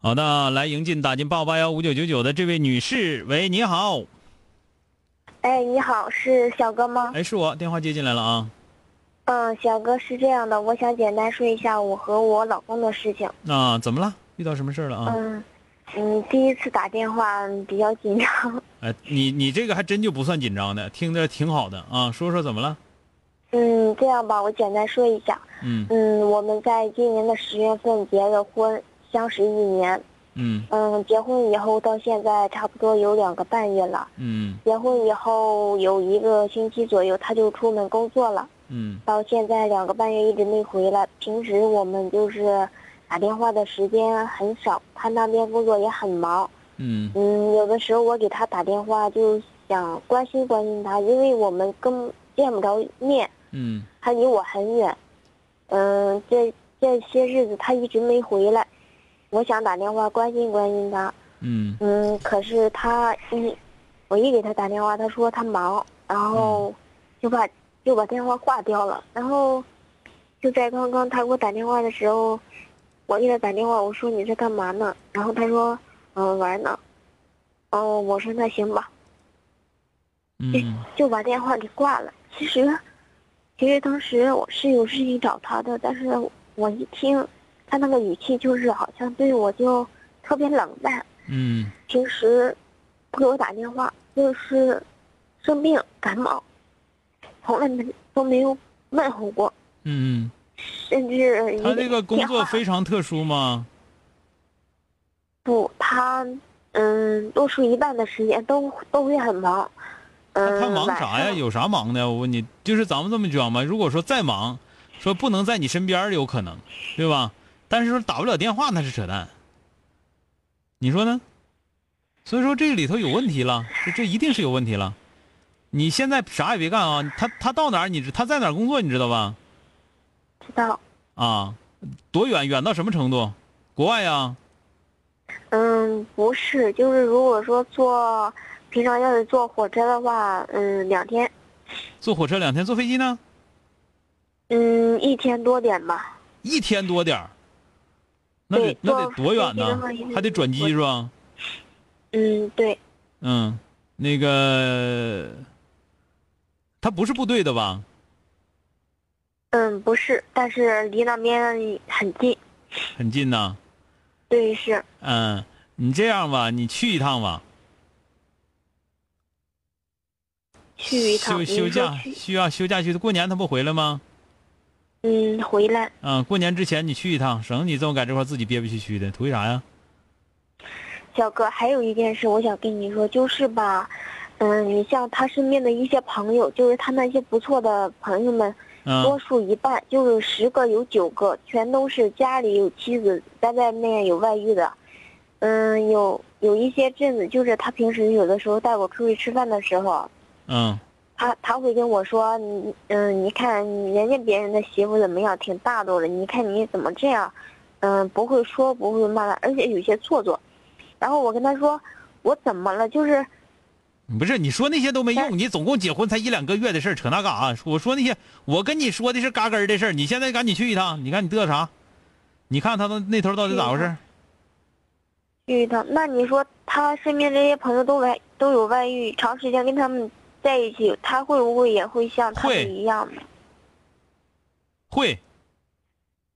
好的，来迎进打进八五八幺五九九九的这位女士，喂，你好。哎，你好，是小哥吗？哎，是我，电话接进来了啊。嗯，小哥是这样的，我想简单说一下我和我老公的事情。啊怎么了？遇到什么事了啊？嗯嗯，第一次打电话比较紧张。哎，你你这个还真就不算紧张的，听着挺好的啊。说说怎么了？嗯，这样吧，我简单说一下。嗯嗯，我们在今年的十月份结的婚，相识一年。嗯嗯，结婚以后到现在差不多有两个半月了。嗯结婚以后有一个星期左右，他就出门工作了。嗯到现在两个半月一直没回来。平时我们就是打电话的时间很少，他那边工作也很忙。嗯嗯，有的时候我给他打电话，就想关心关心他，因为我们跟见不着面，嗯他离我很远。嗯，这这些日子他一直没回来，我想打电话关心关心他。嗯嗯，可是他一我一给他打电话，他说他忙，然后就把就把电话挂掉了。然后就在刚刚他给我打电话的时候，我给他打电话，我说你在干嘛呢？然后他说嗯玩呢。哦，我说那行吧，嗯就把电话给挂了。其实其实当时我是有事情找他的，但是我一听他那个语气，就是好像对我就特别冷淡。嗯平时不给我打电话，就是生病感冒，从来没都没有问候过，嗯，甚至他这个工作非常特殊吗？不，他嗯，多数一半的时间都都会很忙。嗯，他他忙啥呀？有啥忙的？我问你，就是咱们这么讲吧，如果说再忙，说不能在你身边有可能，对吧？但是说打不了电话那是扯淡，你说呢？所以说这里头有问题了，这这一定是有问题了。你现在啥也别干啊！他他到哪儿你知他在哪儿工作你知道吧？知道，啊，多远远到什么程度？国外呀？嗯，不是，就是如果说坐平常要是坐火车的话，嗯，两天，坐火车两天，坐飞机呢？嗯，一天多点吧。一天多点儿。那得那得多远呢还得转机是吧？嗯，对，嗯，那个，他不是部队的吧？嗯，不是，但是离那边很近。很近呐。对，是。嗯，你这样吧，你去一趟吧，去一趟，休休假需要休假去。过年他不回来吗？嗯，回来。嗯，过年之前你去一趟，省你这么在这块自己憋憋屈屈的，图啥呀？小哥，还有一件事我想跟你说，就是吧，嗯，你像他身边的一些朋友，就是他那些不错的朋友们，多嗯数一半就是十个有九个全都是家里有妻子，在外面有外遇的。嗯，有有一些阵子，就是他平时有的时候带我出去吃饭的时候，嗯他他会跟我说，你嗯，你看人家别人的媳妇怎么样，挺大度的，你看你怎么这样，嗯，不会说不会骂的，而且有些做作。然后我跟他说，我怎么了？就是不是你说那些都没用，你总共结婚才一两个月的事儿，扯那干啥？我说那些，我跟你说的是嘎根儿的事儿，你现在赶紧去一趟，你看你嘚瑟啥？你看他那那头到底咋回事？去一趟。那你说他身边这些朋友都外都有外遇，长时间跟他们在一起他会不会也会像他们一样呢？会。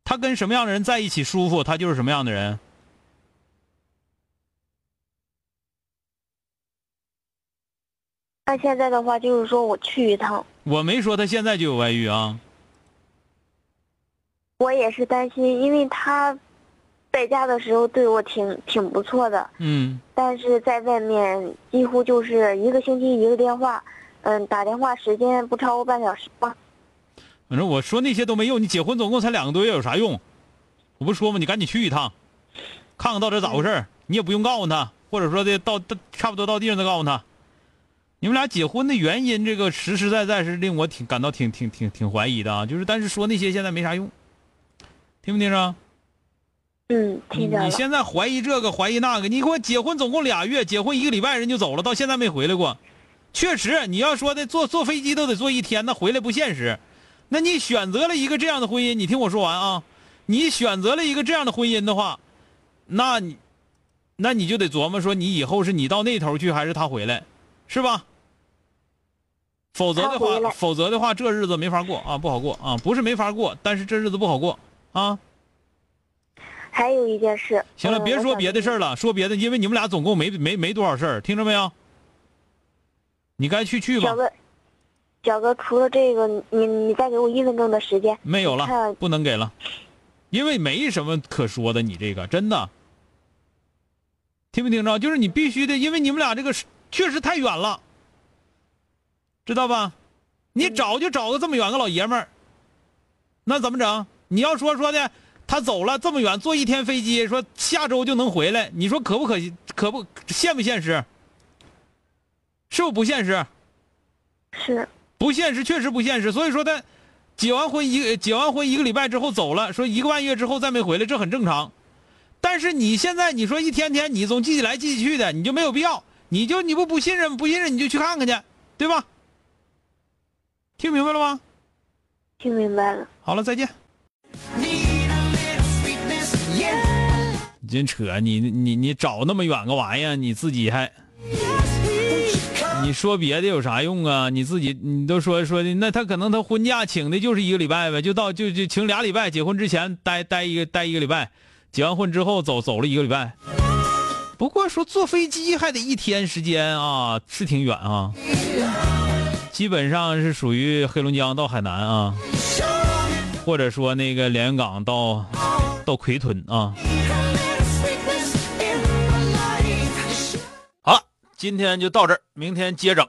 他跟什么样的人在一起舒服他就是什么样的人。那现在的话就是说我去一趟。我没说他现在就有外遇啊。我也是担心因为他在家的时候对我挺挺不错的，嗯，但是在外面几乎就是一个星期一个电话，嗯，打电话时间不超过半小时吧。反正我说那些都没用，你结婚总共才两个多月，有啥用？我不说吗？你赶紧去一趟，看看到底咋回事儿你也不用告诉他，或者说的到到差不多到地上再告诉他。你们俩结婚的原因，这个实实在在是令我挺感到挺挺挺挺怀疑的啊！就是，但是说那些现在没啥用，听没听着？嗯，听着。你现在怀疑这个怀疑那个，你给我结婚总共俩月，结婚一个礼拜人就走了，到现在没回来过。确实，你要说的坐坐飞机都得坐一天，那回来不现实。那你选择了一个这样的婚姻，你听我说完啊！你选择了一个这样的婚姻的话，那你，那你就得琢磨说，你以后是你到那头去，还是他回来，是吧？否则的话，否则的话，这日子没法过啊，不好过啊，不是没法过，但是这日子不好过啊。还有一件事。行了，嗯别说别的事儿。了，说别的，因为你们俩总共没没没多少事儿，听着没有？你该去去吧小哥，小哥，除了这个，你你再给我一分钟的时间。没有了，不能给了，因为没什么可说的，你这个真的，听没听着？就是你必须的，因为你们俩这个确实太远了，知道吧？你嗯找就找个这么远个老爷们儿，那怎么整？你要说说的，他走了这么远，坐一天飞机，说下周就能回来，你说可不可可不现不现实？是不是不现实？是不现实，确实不现实。所以说他结完婚一结完婚一个礼拜之后走了，说一个半月之后再没回来，这很正常。但是你现在你说一天天你总记起来记起去的，你就没有必要，你就你不不信任不信任你就去看看去，对吧？听明白了吗？听明白了。好了，再见。真扯，你你你找那么远个玩意儿，你自己还。你说别的有啥用啊？你自己你都说说，那他可能他婚假请的就是一个礼拜呗，就到就就请俩礼拜，结婚之前待待一个待一个礼拜，结完婚之后走走了一个礼拜。不过说坐飞机还得一天时间啊，是挺远啊，基本上是属于黑龙江到海南啊，或者说那个连云港到到奎屯啊。今天就到这儿，明天接整。